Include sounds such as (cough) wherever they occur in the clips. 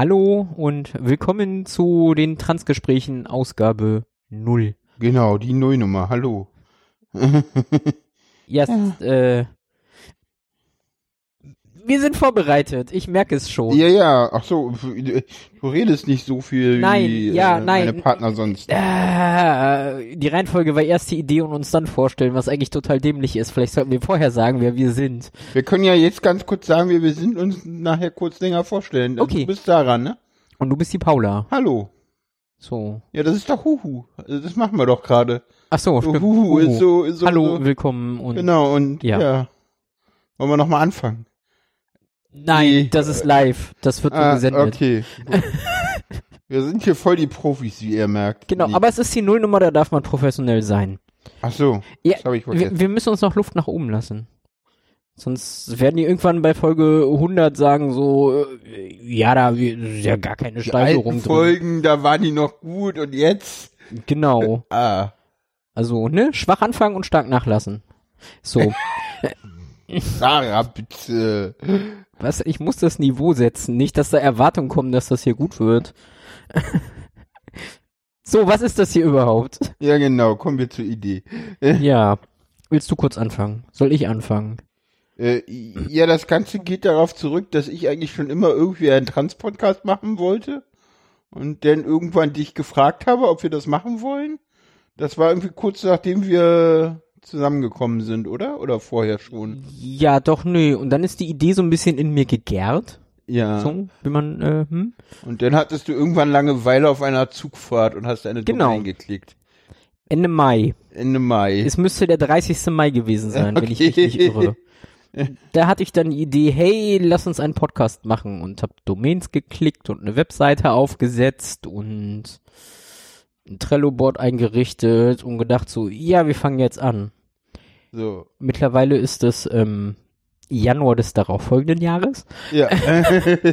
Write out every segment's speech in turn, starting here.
Hallo und willkommen zu den Transgesprächen Ausgabe 0. Genau, die Nullnummer. Hallo. (laughs) Ja, es ist, äh, wir sind vorbereitet, ich merke es schon. Ja, ja, ach so, du redest nicht so viel Nein, wie ja, äh, nein. deine Partner sonst. Äh, die Reihenfolge war erst die Idee und uns dann vorstellen, was eigentlich total dämlich ist. Vielleicht sollten wir vorher sagen, wer wir sind. Wir können ja jetzt ganz kurz sagen, wer wir sind und uns nachher kurz länger vorstellen. Okay. Du bist daran, ne? Und du bist die Paula. Hallo. So. Ja, das ist doch Huhu. Also Das machen wir doch gerade. Ach so, So. Huhu Uhu. ist so, ist so Hallo, So, willkommen und genau, und Ja. ja. Wollen wir nochmal anfangen? Nein, Nee. das ist live. Das wird Ah, gesendet. okay. (laughs) wir sind hier voll die Profis, wie ihr merkt. Genau, Nee. aber es ist die Nullnummer, da darf man professionell sein. Ach so, Ja, das ich Wir, wir müssen uns noch Luft nach oben lassen. Sonst werden die irgendwann bei Folge 100 sagen so, äh, ja, da wir- ist ja gar keine Die Steigerung drin. Folgen, da waren die noch gut und jetzt? Genau. Ah. Also, ne, schwach anfangen und stark nachlassen. So, (laughs) Sarah, bitte. was, ich muss das Niveau setzen, nicht, dass da Erwartungen kommen, dass das hier gut wird. (laughs) so, was ist das hier überhaupt? Ja, genau, kommen wir zur Idee. (laughs) Ja, willst du kurz anfangen? Soll ich anfangen? Äh, ja, das Ganze geht darauf zurück, dass ich eigentlich schon immer irgendwie einen Trans-Podcast machen wollte und dann irgendwann dich gefragt habe, ob wir das machen wollen. Das war irgendwie kurz nachdem wir zusammengekommen sind, oder? Oder vorher schon? Ja, doch, nö. Und dann ist die Idee so ein bisschen in mir gegärt. Ja. So, wie man, äh, hm? Und dann hattest du irgendwann Langeweile auf einer Zugfahrt und hast eine Genau. Domain geklickt. Ende Mai. Ende Mai. Es müsste der 30. Mai gewesen sein, wenn ich Okay. mich nicht irre. Da hatte ich dann die Idee, hey, lass uns einen Podcast machen und hab Domains geklickt und eine Webseite aufgesetzt und ein Trello-Board eingerichtet und gedacht so, ja, wir fangen jetzt an. So. Mittlerweile ist es ähm, Januar des darauffolgenden Jahres Ja. (laughs)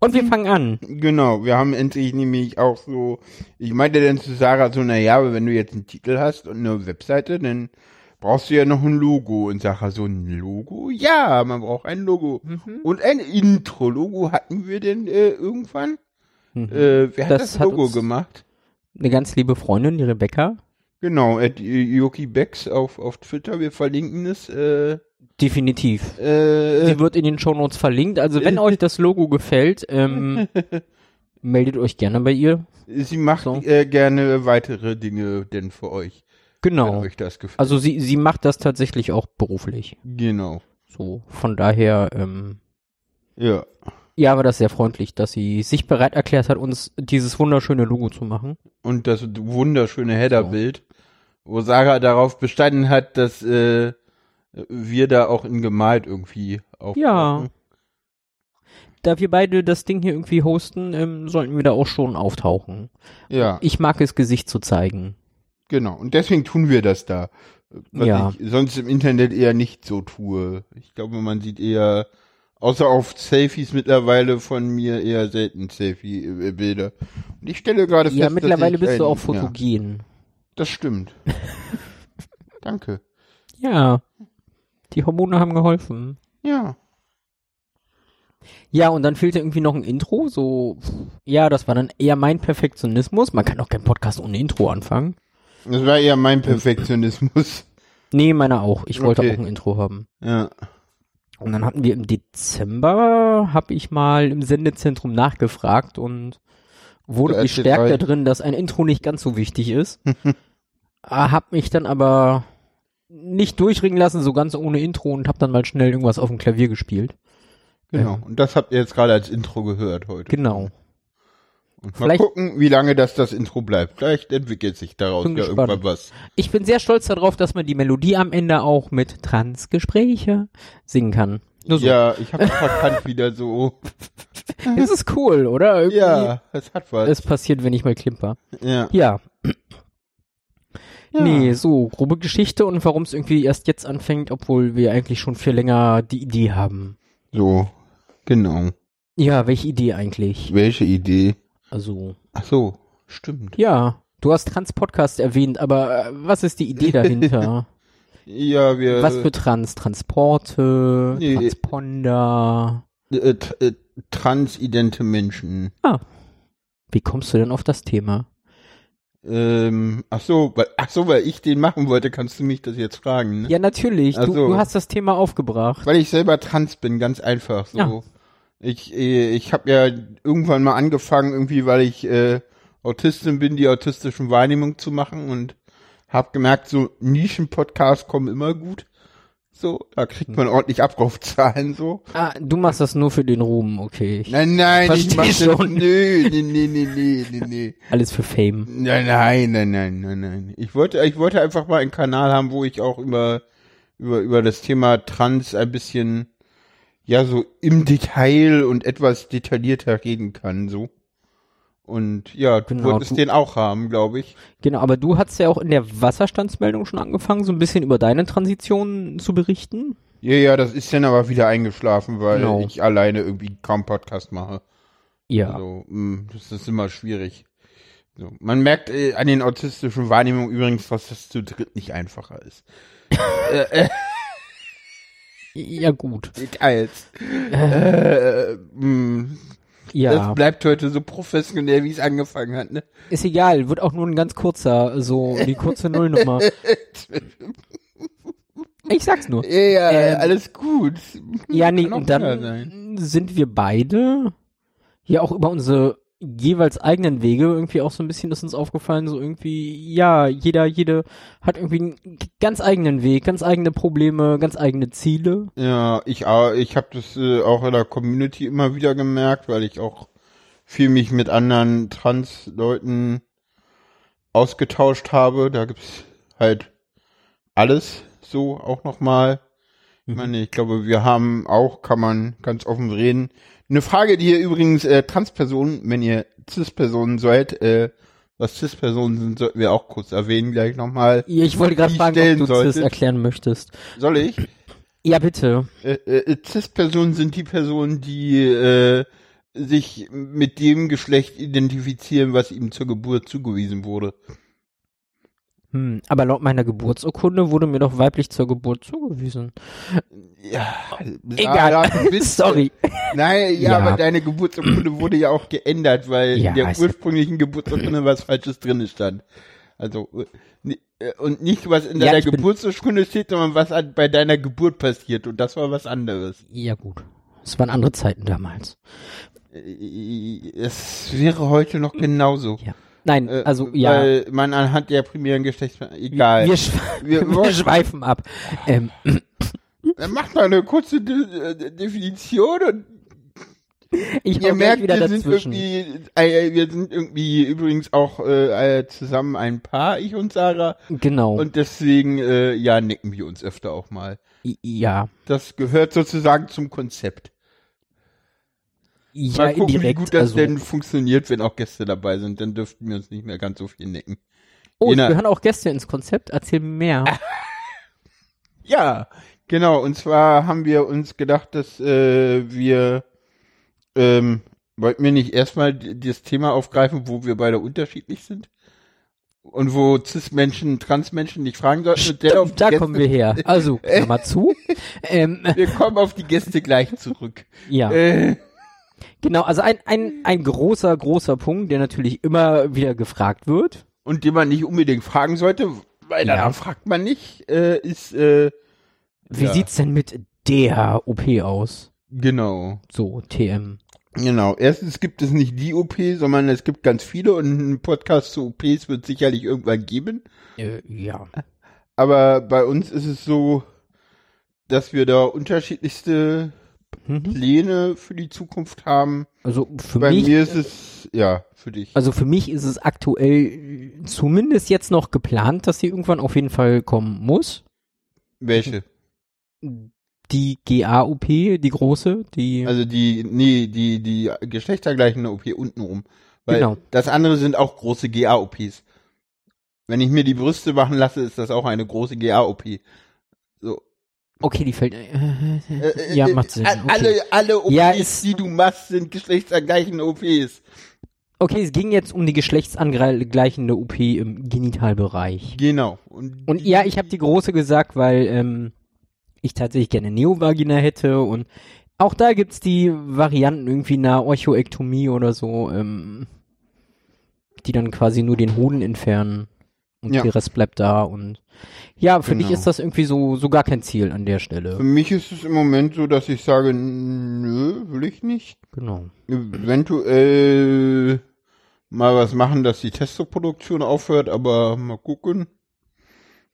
und wir fangen an. Genau, wir haben endlich nämlich auch so, ich meinte dann zu Sarah so, na ja, aber wenn du jetzt einen Titel hast und eine Webseite, dann brauchst du ja noch ein Logo. Und Sarah so, ein Logo? Ja, man braucht ein Logo. Mhm. Und ein Intro-Logo hatten wir denn äh, irgendwann? Mhm. Äh, wer hat Das das, hat Logo uns- gemacht? Eine ganz liebe Freundin, die Rebecca. Genau, at Yoki Becks auf, auf Twitter, wir verlinken es. Äh, Definitiv. äh, Sie wird in den Shownotes verlinkt. Also wenn euch das Logo gefällt, ähm, (laughs) meldet euch gerne bei ihr. sie macht So. äh, gerne weitere Dinge denn für euch, Genau. Also sie, sie macht das tatsächlich auch beruflich. genau, So, von daher, ähm, ja. ja, war das sehr freundlich, dass sie sich bereit erklärt hat, uns dieses wunderschöne Logo zu machen. und das wunderschöne Headerbild, wo Sarah darauf bestanden hat, dass äh, wir da auch in gemalt irgendwie auftauchen. Ja. Da wir beide das Ding hier irgendwie hosten, ähm, sollten wir da auch schon auftauchen. Ja, Ich mag es, Gesicht zu zeigen. genau. Und deswegen tun wir das da. Was Ja. ich sonst im Internet eher nicht so tue. Ich glaube, man sieht eher, außer auf Selfies mittlerweile von mir eher selten Selfie-Bilder. Und ich stelle gerade fest, Ja, mittlerweile bist du ein- auch fotogen. Ja, das stimmt. (laughs) Danke. Ja. Die Hormone haben geholfen. Ja. Ja, und dann fehlte irgendwie noch ein Intro, so, ja, das war dann eher mein Perfektionismus. Man kann auch keinen Podcast ohne Intro anfangen. Das war eher mein Perfektionismus. Nee, meiner auch. Ich wollte Okay. auch ein Intro haben. Ja. Und dann hatten wir im Dezember, habe ich mal im Sendezentrum nachgefragt und wurde Da ist bestärkt jetzt darin, dass ein Intro nicht ganz so wichtig ist. (laughs) Ah, hab mich dann aber nicht durchringen lassen, so ganz ohne Intro und hab dann mal schnell irgendwas auf dem Klavier gespielt. Genau. Ähm. Und das habt ihr jetzt gerade als Intro gehört heute. Genau. Und mal Vielleicht- gucken, wie lange das das Intro bleibt. Vielleicht entwickelt sich daraus ja gespannt. irgendwann was. Ich bin sehr stolz darauf, dass man die Melodie am Ende auch mit Transgespräche singen kann. So. Ja, ich habe verkannt wieder so. (laughs) Das ist cool, oder? Irgendwie Ja, es hat was. Es passiert, wenn ich mal klimper. ja. Ja. ja. Nee, so, grobe Geschichte und warum es irgendwie erst jetzt anfängt, obwohl wir eigentlich schon viel länger die Idee haben. So, genau. Ja, welche Idee eigentlich? Welche Idee? Also, Ach so, stimmt. ja, du hast Trans-Podcast erwähnt, aber äh, was ist die Idee dahinter? (laughs) Ja, wir. was für Trans? Transporte, Nee. Transponder, äh, t- äh, transidente Menschen. Ah. Wie kommst du denn auf das Thema? Ähm, ach so, weil, ach so, weil ich den machen wollte, kannst du mich das jetzt fragen, ne? Ja, natürlich. Du, so. du hast das Thema aufgebracht. Weil ich selber trans bin, ganz einfach so. Ja. Ich, äh, ich habe ja irgendwann mal angefangen, irgendwie, weil ich äh, Autistin bin, die autistischen Wahrnehmung zu machen und habe gemerkt, so Nischen-Podcasts kommen immer gut. So, da kriegt man ordentlich Abrufzahlen so. Ah, du machst das nur für den Ruhm, okay. Ich- Nein, nein, ich mach das, schon. nö, nee, nee, nee, nee, nee, nee. (laughs) Alles für Fame. Nein, nein, nein, nein, nein, nein. Ich wollte, ich wollte einfach mal einen Kanal haben, wo ich auch über, über, über das Thema Trans ein bisschen, ja, so im Detail und etwas detaillierter reden kann, so. Und ja, du Genau, wolltest du- den auch haben, glaube ich. Genau, aber du hast ja auch in der Wasserstandsmeldung schon angefangen, so ein bisschen über deine Transition zu berichten. Ja, ja, das ist dann aber wieder eingeschlafen, weil Genau. ich alleine irgendwie kaum Podcast mache. Ja. Also, mh, das ist immer schwierig. So. Man merkt äh, an den autistischen Wahrnehmungen übrigens, dass das zu dritt nicht einfacher ist. (laughs) äh, äh, Ja, gut. Details. Äh, mh, Ja. Das bleibt heute so professionell, wie es angefangen hat, ne? Ist egal, wird auch nur ein ganz kurzer, so die kurze Nullnummer. (laughs) Ich sag's nur. Ja, ja, Ähm, alles gut. Ja, nee, und dann sind wir beide hier auch über unsere jeweils eigenen Wege irgendwie auch so ein bisschen ist uns aufgefallen, so irgendwie, ja, jeder, jede hat irgendwie einen ganz eigenen Weg, ganz eigene Probleme, ganz eigene Ziele. Ja, ich, au- ich habe das äh, auch in der Community immer wieder gemerkt, weil ich auch viel mich mit anderen Trans-Leuten ausgetauscht habe. Da gibt's halt alles so auch nochmal. Ich meine, ich glaube, wir haben auch, kann man ganz offen reden. Eine Frage, die ihr übrigens äh, Transpersonen, wenn ihr Cis-Personen seid, äh, was Cis-Personen sind, sollten wir auch kurz erwähnen gleich nochmal. Ich wollte gerade fragen, ob du das solltet. erklären möchtest. Soll ich? Ja, bitte. Äh, äh, Cis-Personen sind die Personen, die äh, sich mit dem Geschlecht identifizieren, was ihm zur Geburt zugewiesen wurde. Hm, aber laut meiner Geburtsurkunde wurde mir doch weiblich zur Geburt zugewiesen. Ja, Egal. Bist- (laughs) Sorry. Nein, ja, Ja. aber deine Geburtsurkunde wurde ja auch geändert, weil Ja, in der ursprünglichen Geburtsurkunde was Falsches drin stand. Also, und nicht was in Ja, deiner Geburtsurkunde steht, sondern was bei deiner Geburt passiert. Und das war was anderes. Ja, gut. Es waren andere Zeiten damals. Äh, Es wäre heute noch genauso. Ja. Nein, Äh, also, ja. Weil man anhand der primären Geschlechts... Egal. Wir, schwe (laughs) Wir- wir, schweifen ab. Ähm, Dann macht mal eine kurze De äh, Definition und ich ihr merkt, wieder wir sind dazwischen. irgendwie, äh, wir sind irgendwie übrigens auch äh, äh, zusammen ein Paar, ich und Sarah. Genau. Und deswegen, äh, ja, nicken wir uns öfter auch mal. Ja. Das gehört sozusagen zum Konzept. Ja, Mal gucken, indirekt. wie gut das also. denn funktioniert, wenn auch Gäste dabei sind. Dann dürften wir uns nicht mehr ganz so viel nicken. oh, nach- gehören auch Gäste ins Konzept. Erzähl mir mehr. (laughs) Ja, genau. Und zwar haben wir uns gedacht, dass äh, wir ähm, wollten wir nicht erstmal das Thema aufgreifen, wo wir beide unterschiedlich sind und wo Cis-Menschen, Trans-Menschen nicht fragen sollten. Stimmt, da Gäste- kommen wir her. Also, Klammer zu. (laughs) Ähm, Wir kommen auf die Gäste gleich zurück. ja, Äh, genau. Also ein, ein, ein großer, großer Punkt, der natürlich immer wieder gefragt wird. und den man nicht unbedingt fragen sollte, weil Ja. danach fragt man nicht, äh, ist äh, Wie Ja. sieht's denn mit der OP aus? genau. So, TM. Genau. Erstens gibt es nicht die OP, sondern es gibt ganz viele und ein Podcast zu OPs wird sicherlich irgendwann geben. Äh, ja. Aber bei uns ist es so, dass wir da unterschiedlichste. Pläne für die Zukunft haben. Also für bei mich, mir ist es, ja, für dich. also für mich ist es aktuell zumindest jetzt noch geplant, dass sie irgendwann auf jeden Fall kommen muss. Welche? Die GA-OP, die große, die Also die, nee, die, die geschlechtergleichende OP untenrum. Weil Genau. das andere sind auch große GA-OPs. Wenn ich mir die Brüste machen lasse, ist das auch eine große GA-OP. So. Okay, die fällt. Äh, Äh, ja, äh, macht Sinn. a- Okay. Alle, alle OPs, Ja, die du machst, sind geschlechtsangleichende OPs. okay, es ging jetzt um die geschlechtsangleichende OP im Genitalbereich. Genau. Und ja, ich habe die große gesagt, weil ähm, ich tatsächlich gerne Neovagina hätte und auch da gibt's die Varianten irgendwie einer Orchoektomie oder so, ähm, die dann quasi nur den Hoden entfernen und Ja. der Rest bleibt da und ja, für dich Genau. ist das irgendwie so, so gar kein Ziel an der Stelle. Für mich ist es im Moment so, dass ich sage, nö, will ich nicht. Genau. Eventuell mal was machen, dass die Testoproduktion aufhört, aber mal gucken.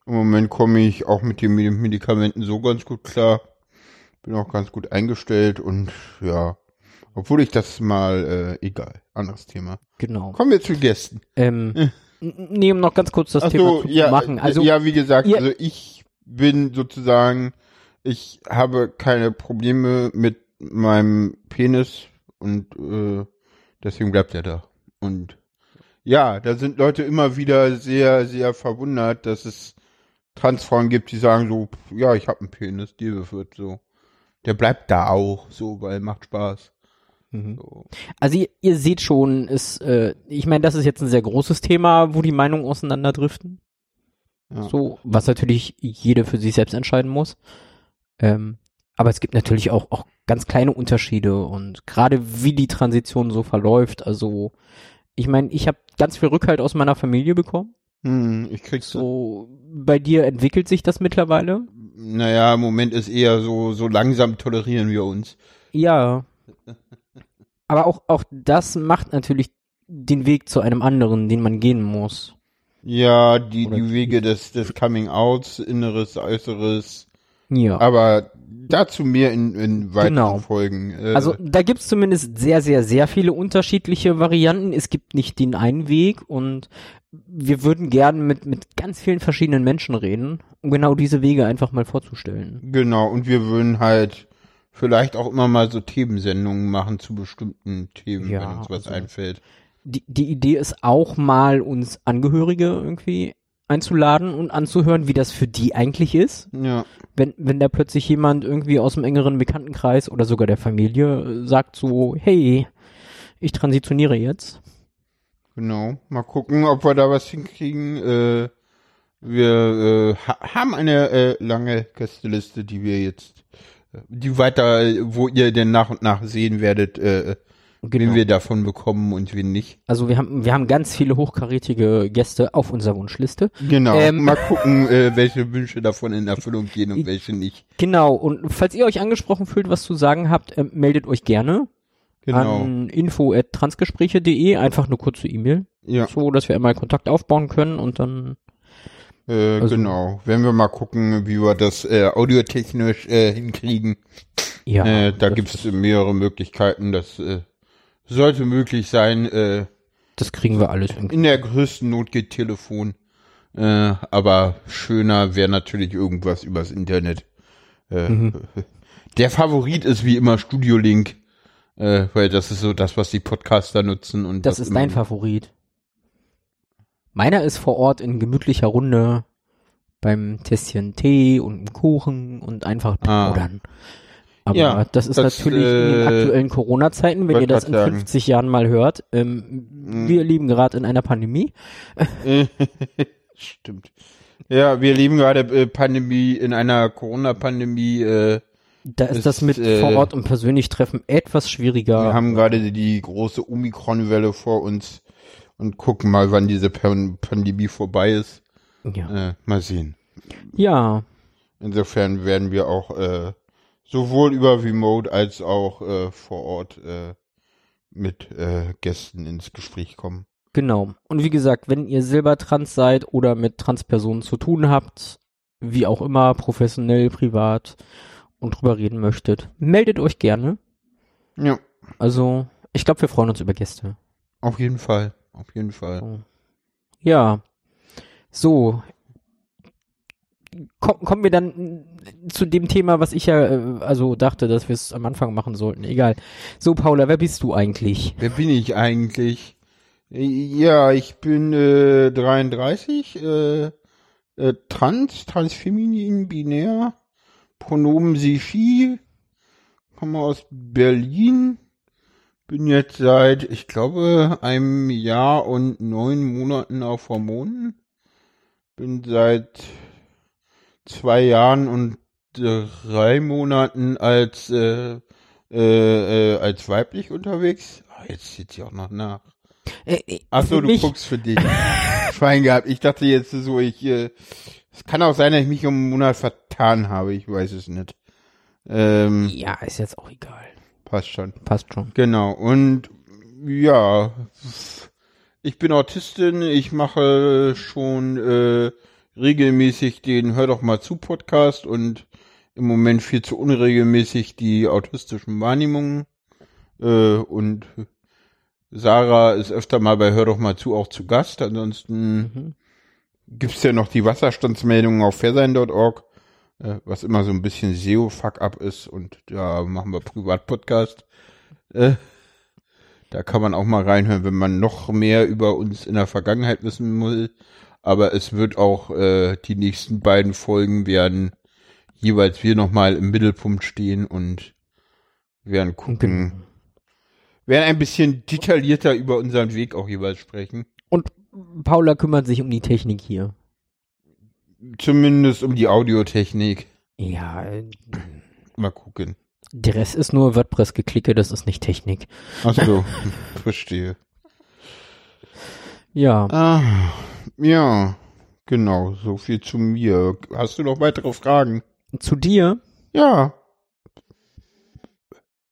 Im Moment komme ich auch mit den Medi- Medikamenten so ganz gut klar. Bin auch ganz gut eingestellt und ja, obwohl ich das mal, äh, egal, anderes Thema. Genau. Kommen wir zu Gästen. Ähm, n- nee, um noch ganz kurz das Ach Thema so, zu ja, machen. äh, Also, ja, wie gesagt, ihr- also ich bin sozusagen, ich habe keine Probleme mit meinem Penis und äh, deswegen bleibt er da. Und ja, da sind Leute immer wieder sehr, sehr verwundert, dass es Transfrauen gibt, die sagen so, ja, ich habe einen Penis, dir wird so. Der bleibt da auch, so, weil macht Spaß. Mhm. So. also ihr, ihr seht schon, ist, äh, ich meine, das ist jetzt ein sehr großes Thema, wo die Meinungen auseinanderdriften. Ja. So, was natürlich jeder für sich selbst entscheiden muss. Ähm, aber es gibt natürlich auch, auch ganz kleine Unterschiede und gerade wie die Transition so verläuft. Also, ich meine, ich habe ganz viel Rückhalt aus meiner Familie bekommen. Hm, ich krieg's so. So, bei dir entwickelt sich das mittlerweile. Naja, im Moment ist eher so, so langsam tolerieren wir uns. Ja. (laughs) Aber auch, auch das macht natürlich den Weg zu einem anderen, den man gehen muss. Ja, die, Oder die Wege des, des Coming Outs, Inneres, Äußeres. Ja. Aber dazu mehr in, in weiteren Genau. Folgen. Äh, Also da gibt's zumindest sehr, sehr, sehr viele unterschiedliche Varianten. Es gibt nicht den einen Weg und wir würden gerne mit, mit ganz vielen verschiedenen Menschen reden, um genau diese Wege einfach mal vorzustellen. genau, und wir würden halt vielleicht auch immer mal so Themensendungen machen zu bestimmten Themen, Ja, wenn uns was also- einfällt. Die, die Idee ist auch mal uns Angehörige irgendwie einzuladen und anzuhören, wie das für die eigentlich ist. Ja, Wenn, wenn da plötzlich jemand irgendwie aus dem engeren Bekanntenkreis oder sogar der Familie äh, sagt so, hey, ich transitioniere jetzt. genau. Mal gucken, ob wir da was hinkriegen. Äh, wir äh, ha haben eine äh, lange Gästeliste, die wir jetzt, die weiter, äh, wo ihr denn nach und nach sehen werdet, äh, Genau. wen wir davon bekommen und wen nicht. Also wir haben, wir haben ganz viele hochkarätige Gäste auf unserer Wunschliste. Genau. Ähm. Mal (laughs) gucken, äh, welche Wünsche davon in Erfüllung gehen und welche nicht. Genau, und falls ihr euch angesprochen fühlt, was zu sagen habt, ähm, meldet euch gerne Genau. an info.transgespräche.de, einfach eine kurze E-Mail, ja, so dass wir einmal Kontakt aufbauen können und dann, äh, also- genau. Wenn wir mal gucken, wie wir das äh, audiotechnisch äh, hinkriegen. ja. äh, da das, gibt es mehrere Möglichkeiten. Das äh, sollte möglich sein. Äh, Das kriegen wir alles irgendwie. in der größten Not geht Telefon. Äh, aber schöner wäre natürlich irgendwas übers Internet. Äh, Mhm. (laughs) Der Favorit ist wie immer Studio Link. Äh, weil das ist so das, was die Podcaster nutzen. Und Das was ist dein Favorit. Meiner ist vor Ort in gemütlicher Runde beim Tässchen Tee und einem Kuchen und einfach Ah. plaudern. Aber Ja, das ist das, natürlich in den äh, aktuellen Corona-Zeiten, wenn ihr das in grad sagen. 50 Jahren mal hört. Ähm, Mhm. Wir leben gerade in einer Pandemie. (laughs) Stimmt. Ja, wir leben gerade äh, Pandemie in einer Corona-Pandemie. Äh, Da ist Ist, das mit äh, vor Ort und persönlich treffen etwas schwieriger. Wir haben gerade die große Omikron-Welle vor uns und gucken mal, wann diese Pan Pandemie vorbei ist. ja. Äh, mal sehen. ja, Insofern werden wir auch äh, sowohl über Remote als auch äh, vor Ort äh, mit äh, Gästen ins Gespräch kommen. genau. Und wie gesagt, wenn ihr selber trans seid oder mit Transpersonen zu tun habt, wie auch immer, professionell, privat und drüber reden möchtet, meldet euch gerne. Ja, Also, ich glaube, wir freuen uns über Gäste. auf jeden Fall. Auf jeden Fall. Ja. So. Komm, kommen wir dann zu dem Thema, was ich ja, äh, also dachte, dass wir es am Anfang machen sollten. Egal. So, Paula, wer bist du eigentlich? Wer bin ich eigentlich? Äh, Ja, ich bin äh, 33, äh, äh, trans, transfeminin, binär, Pronomen sie, she, komme aus Berlin, bin jetzt seit, ich glaube, einem Jahr und neun Monaten auf Hormonen, bin seit zwei Jahren und drei Monaten als äh, äh, äh, als weiblich unterwegs. Ah, jetzt sieht sie auch noch nach. Äh, äh, Ach so, für du mich- guckst für dich. Schwein gehabt. Ich dachte jetzt so, ich, äh, es kann auch sein, dass ich mich um einen Monat vertan habe. Ich weiß es nicht. Ähm, Ja, ist jetzt auch egal. Passt schon. Passt schon. Genau. Und ja, ich bin Autistin. Ich mache schon äh, regelmäßig den Hör doch mal zu Podcast und im Moment viel zu unregelmäßig die autistischen Wahrnehmungen. Äh, und Sarah ist öfter mal bei Hör doch mal zu auch zu Gast. Ansonsten Mhm. gibt's ja noch die Wasserstandsmeldungen auf fairsein.org, was immer so ein bisschen SEO-Fuck-up ist und da machen wir Privatpodcast. Äh, da kann man auch mal reinhören, wenn man noch mehr über uns in der Vergangenheit wissen will. Aber es wird auch äh, die nächsten beiden Folgen werden jeweils wir nochmal im Mittelpunkt stehen und werden gucken, Genau. werden ein bisschen detaillierter über unseren Weg auch jeweils sprechen. Und Paula kümmert sich um die Technik hier. Zumindest um die Audiotechnik. Ja, äh, Mal gucken. der Rest ist nur WordPress-Geklicke, das ist nicht Technik. Ach so, (laughs) (laughs) verstehe. Ja, Ah, ja, genau, so viel zu mir. Hast du noch weitere Fragen? zu dir, Ja.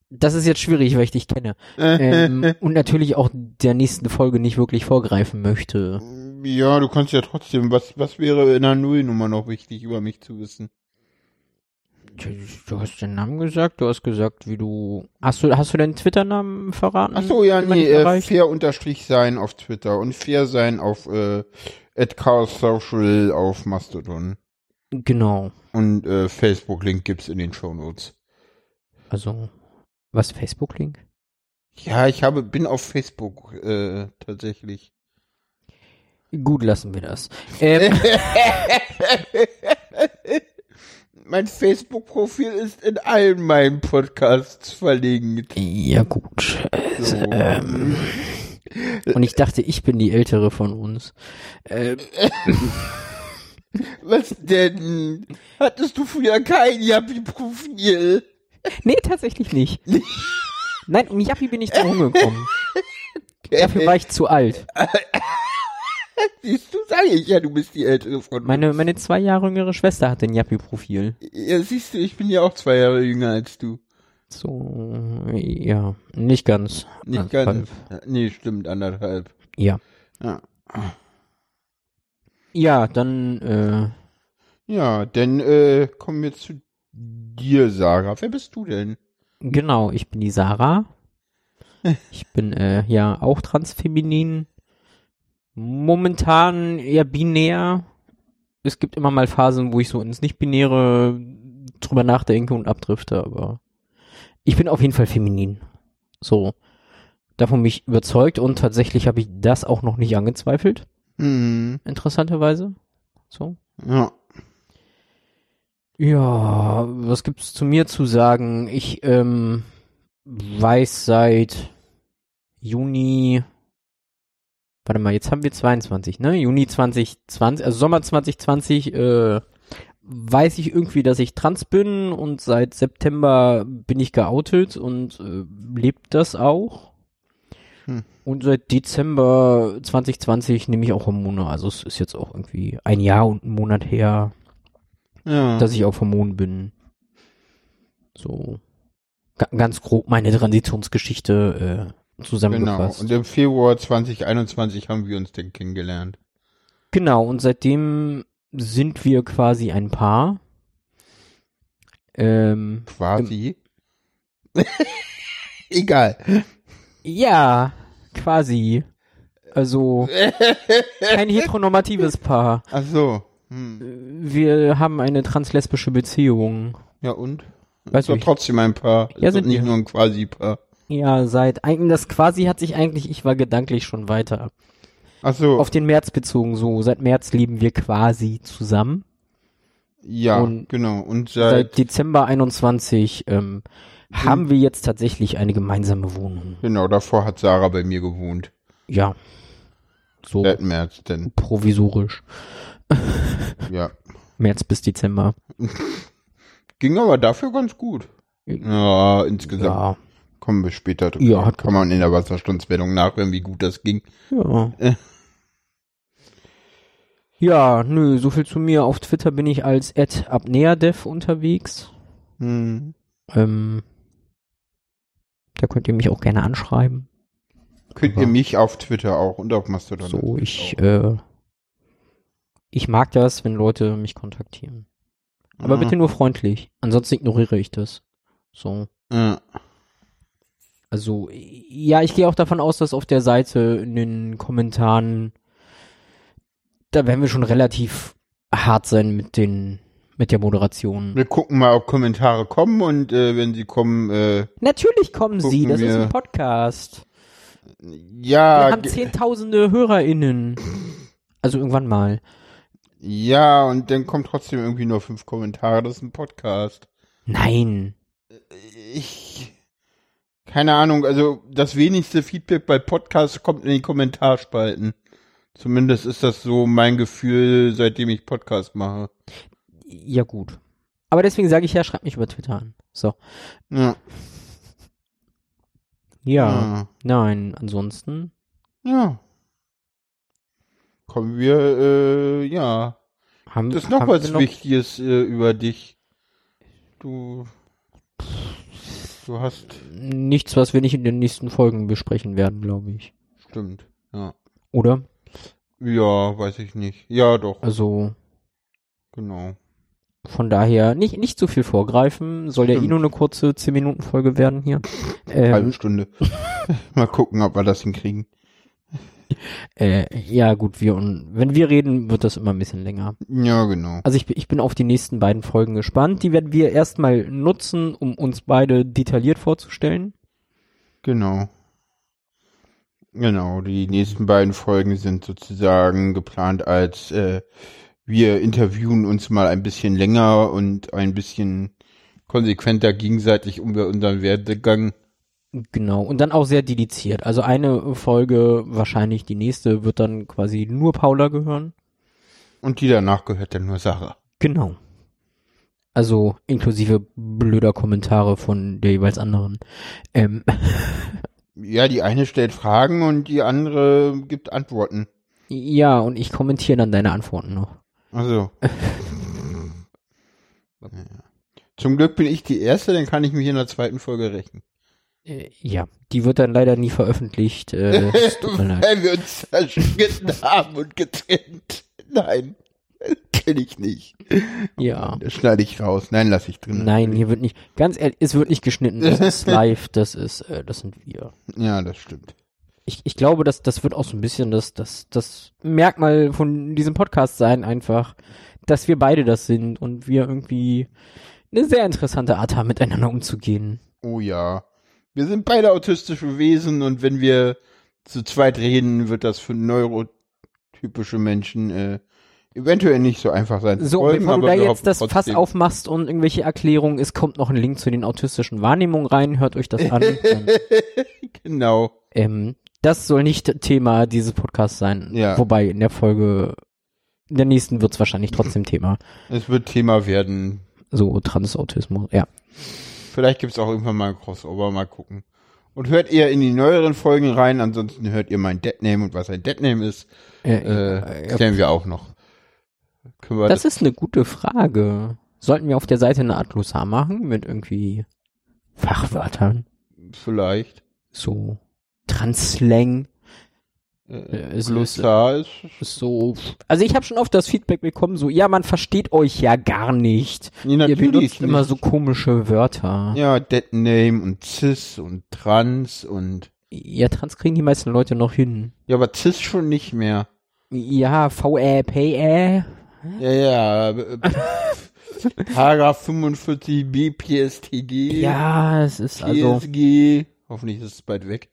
das ist jetzt schwierig, weil ich dich kenne. (laughs) Ähm, und natürlich auch der nächsten Folge nicht wirklich vorgreifen möchte. Ja, du kannst ja trotzdem, was, was wäre in der Nullnummer noch wichtig über mich zu wissen? Du hast den Namen gesagt, du hast gesagt, wie du. Hast du, hast du deinen Twitter-Namen verraten? Ach so, ja, nee, äh, fair unterstrich sein auf Twitter und fair sein auf äh, at Chaos Social auf Mastodon. Genau. Und äh, Facebook-Link gibt's in den Shownotes. Also, was, Facebook-Link? Ja, ich habe, bin auf Facebook äh, tatsächlich. Gut, lassen wir das. Ähm, (laughs) mein Facebook-Profil ist in allen meinen Podcasts verlinkt. ja, gut. So. Ähm, und ich dachte, ich bin die ältere von uns. Ähm, (laughs) Was denn? Hattest du früher kein Yappi-Profil? nee, tatsächlich nicht. (laughs) Nein, um Yappi bin ich drum rumgekommen. Dafür war ich zu alt. (laughs) Siehst du, sage ich ja, du bist die ältere von Meine, uns. meine zwei Jahre jüngere Schwester hat ein Yappi-Profil. Ja, siehst du, ich bin ja auch zwei Jahre jünger als du. So, ja, nicht ganz. Nicht Anderthalb. ganz. Nee, stimmt, anderthalb. Ja. Ja. Ja, dann, äh, Ja, denn äh, kommen wir zu dir, Sarah. Wer bist du denn? genau, ich bin die Sarah. (laughs) Ich bin, äh, ja, auch transfeminin. Momentan eher binär. Es gibt immer mal Phasen, wo ich so ins Nicht-Binäre drüber nachdenke und abdrifte, aber ich bin auf jeden Fall feminin. So. Davon mich überzeugt und tatsächlich habe ich das auch noch nicht angezweifelt. Hm. interessanterweise. So. Ja. Ja, was gibt's zu mir zu sagen? Ich ähm, weiß seit Juni, warte mal, jetzt haben wir 22, ne? Juni 2020, also Sommer 2020, äh, weiß ich irgendwie, dass ich trans bin und seit September bin ich geoutet und äh, lebt das auch. Hm. Und seit Dezember 2020 nehme ich auch Hormone. Also es ist jetzt auch irgendwie ein Jahr und ein Monat her, Ja. dass ich auf Hormonen bin. So ga ganz grob meine Transitionsgeschichte äh, genau. zusammengefasst. Und im Februar 2021 haben wir uns denn kennengelernt. Genau, und seitdem sind wir quasi ein Paar. Ähm, Quasi. (laughs) Egal. ja, quasi. Also kein heteronormatives Paar. Ach so. Hm. Wir haben eine translesbische Beziehung. Ja und? Weiß ist doch ich. trotzdem ein Paar. Ja, sind nicht wir. nur ein Quasi-Paar. Ja, seit eigentlich das quasi hat sich eigentlich, ich war gedanklich schon weiter. Ach so. Auf den März bezogen, so seit März leben wir quasi zusammen. ja, und genau. Und Seit, seit, Dezember 21 ähm, haben wir jetzt tatsächlich eine gemeinsame Wohnung. genau, davor hat Sarah bei mir gewohnt. Ja. So Seit März denn. provisorisch. (laughs) Ja. März bis Dezember. (laughs) Ging aber dafür ganz gut. Ja, insgesamt Ja, kommen wir später drüber. Ja, hat Kann man in der Wasserstundswertung nachhören, wie gut das ging. ja. Äh. Ja, nö, so viel zu mir. Auf Twitter bin ich als @abneadev unterwegs. Hm. Ähm, da könnt ihr mich auch gerne anschreiben. Könnt Aber- ihr mich auf Twitter auch und auf Mastodon. So, ich, äh, ich mag das, wenn Leute mich kontaktieren. Aber Ja. bitte nur freundlich. Ansonsten ignoriere ich das. So. Ja. Also, ja, ich gehe auch davon aus, dass auf der Seite in den Kommentaren, da werden wir schon relativ hart sein mit den, mit der Moderation. Wir gucken mal, ob Kommentare kommen und äh, wenn sie kommen, äh, Natürlich kommen sie, das ist ein Podcast. ja, Wir haben zehntausende HörerInnen. Also irgendwann mal. ja, und dann kommen trotzdem irgendwie nur fünf Kommentare. Das ist ein Podcast. Nein. Ich, keine Ahnung, also das wenigste Feedback bei Podcasts kommt in die Kommentarspalten. Zumindest ist das so mein Gefühl, seitdem ich Podcast mache. Ja, gut. Aber deswegen sage ich ja, schreibt mich über Twitter an. So. Ja. Ja. Nein, ansonsten. Ja. Kommen wir, äh, ja. Haben, Das ist noch was Wichtiges äh, über dich. Du, du hast, Nichts, was wir nicht in den nächsten Folgen besprechen werden, glaube ich. stimmt, ja. Oder? Ja, weiß ich nicht. Ja, doch, Also, genau. von daher nicht, nicht zu viel vorgreifen. Soll ja eh Stimmt. nur eine kurze 10-Minuten-Folge werden hier. Halbe Ähm, Stunde. (laughs) Mal gucken, ob wir das hinkriegen. Äh, ja, gut, wir und wenn wir reden, wird das immer ein bisschen länger. Ja, genau. Also ich, bin- ich bin auf die nächsten beiden Folgen gespannt. Die werden wir erstmal nutzen, um uns beide detailliert vorzustellen. Genau. Genau, die nächsten beiden Folgen sind sozusagen geplant als äh, wir interviewen uns mal ein bisschen länger und ein bisschen konsequenter gegenseitig über unseren Werdegang. Genau, und dann auch sehr dediziert. Also eine Folge, wahrscheinlich die nächste, wird dann quasi nur Paula gehören. Und die danach gehört dann nur Sarah. Genau. Also inklusive blöder Kommentare von der jeweils anderen. Ähm, (laughs) Ja, die eine stellt Fragen und die andere gibt Antworten. ja, und ich kommentiere dann deine Antworten noch. Also. (laughs) ja. Zum Glück bin ich die Erste, dann kann ich mich in der zweiten Folge rächen. Äh, ja, die wird dann leider nie veröffentlicht. Äh. (laughs) Weil wir uns zerschnitten haben und getrennt. Nein, kenne ich nicht. Ja. Das schneide ich raus. Nein, lass ich drin. Nein, hier wird nicht, ganz ehrlich, es wird nicht geschnitten. Das ist (laughs) live, das ist, äh, das sind wir. Ja, das stimmt. Ich, ich glaube, dass das wird auch so ein bisschen das, das, das Merkmal von diesem Podcast sein, einfach, dass wir beide das sind und wir irgendwie eine sehr interessante Art haben, miteinander umzugehen. Oh ja. Wir sind beide autistische Wesen und wenn wir zu zweit reden, wird das für neurotypische Menschen äh, eventuell nicht so einfach sein. So, folgen, bevor du da jetzt das Fass trotzdem- aufmachst und irgendwelche Erklärungen, es kommt noch ein Link zu den autistischen Wahrnehmungen rein, hört euch das an. (laughs) Genau. ähm, das soll nicht Thema dieses Podcasts sein. Ja. Wobei in der Folge, in der nächsten wird es wahrscheinlich trotzdem Thema. Es wird Thema werden. So Transautismus, ja. Vielleicht gibt's auch irgendwann mal ein Crossover, mal gucken. Und hört ihr in die neueren Folgen rein, ansonsten hört ihr mein Deadname und was ein Deadname ist, Äh, äh, klären wir auch noch. Wir Das ist eine gute Frage. Sollten wir auf der Seite eine Art Glossar machen mit irgendwie Fachwörtern? vielleicht. So Transslang. Äh, es Glossar ist, ist so. Also ich habe schon oft das Feedback bekommen, so, ja, man versteht euch ja gar nicht. nee, Ihr benutzt immer nicht. so komische Wörter. Ja. Ja, Deadname und Cis und Trans und, Trans kriegen die meisten Leute noch hin. ja, aber Cis schon nicht mehr. Ja, VE, PE. Ja, ja, äh, (laughs) Paragraph 45b PSTG. Ja, es ist also. PSG. Hoffentlich ist es bald weg.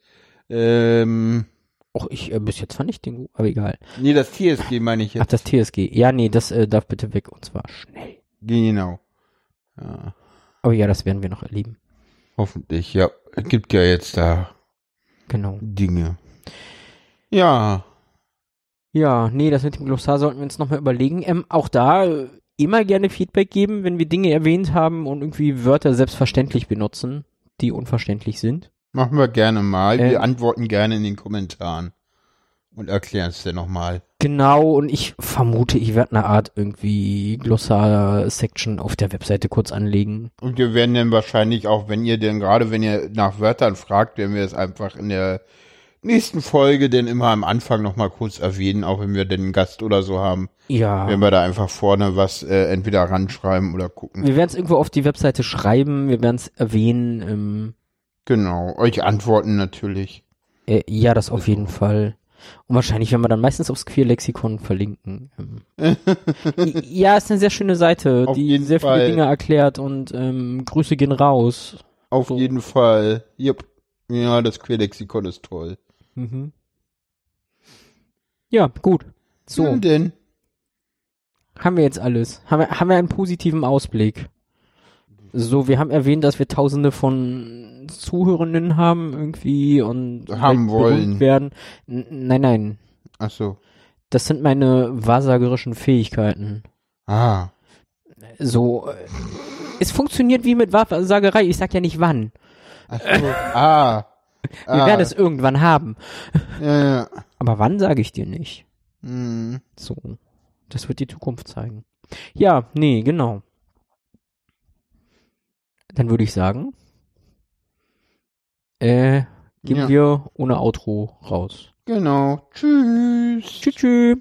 Ähm, Och, ich, äh, bis jetzt fand ich den gut, aber egal. nee, das TSG meine ich Ach, jetzt. das TSG. Ja, nee, das äh, darf bitte weg und zwar schnell. Genau. Ja, Aber ja, das werden wir noch erleben. hoffentlich, ja. Es gibt ja jetzt da Genau. Dinge. Ja. Ja, nee, das mit dem Glossar sollten wir uns nochmal überlegen. Ähm, auch da, äh, immer gerne Feedback geben, wenn wir Dinge erwähnt haben und irgendwie Wörter selbstverständlich benutzen, die unverständlich sind. Machen wir gerne mal. Äh, wir antworten gerne in den Kommentaren und erklären es dir nochmal. Genau, und ich vermute, ich werde eine Art irgendwie Glossar-Section auf der Webseite kurz anlegen. Und wir werden dann wahrscheinlich auch, wenn ihr denn, gerade wenn ihr nach Wörtern fragt, werden wir es einfach in der nächsten Folge denn immer am Anfang nochmal kurz erwähnen, auch wenn wir denn einen Gast oder so haben. Ja. Wenn wir da einfach vorne was äh, entweder ranschreiben oder gucken. Wir werden es irgendwo auf die Webseite schreiben, wir werden es erwähnen. Ähm, Genau, euch antworten natürlich. äh, ja, das auf jeden Fall. Und wahrscheinlich werden wir dann meistens aufs Queer-Lexikon verlinken. Ähm, (laughs) ja, ist eine sehr schöne Seite, Auf die sehr Fall. viele Dinge erklärt und ähm, Grüße gehen raus. Auf So. jeden Fall. Jupp. Ja, das Querlexikon ist toll. Mhm. Ja, gut. So, Nun denn. haben wir jetzt alles. Haben wir, haben wir einen positiven Ausblick. So, wir haben erwähnt, dass wir tausende von Zuhörenden haben irgendwie und Haben wollen. werden. N nein, nein. Ach so. Das sind meine wahrsagerischen Fähigkeiten. Ah. So, äh, es funktioniert wie mit Wahrsagerei. Ich sag ja nicht wann. Ach so. ah. (laughs) Wir ah. werden es irgendwann haben. Ja, ja. Aber wann sage ich dir nicht. Hm. So. Das wird die Zukunft zeigen. Ja, nee, genau. Dann würde ich sagen, äh, gehen Ja. wir ohne Outro raus. Genau. Tschüss. Tschüss, tschüss.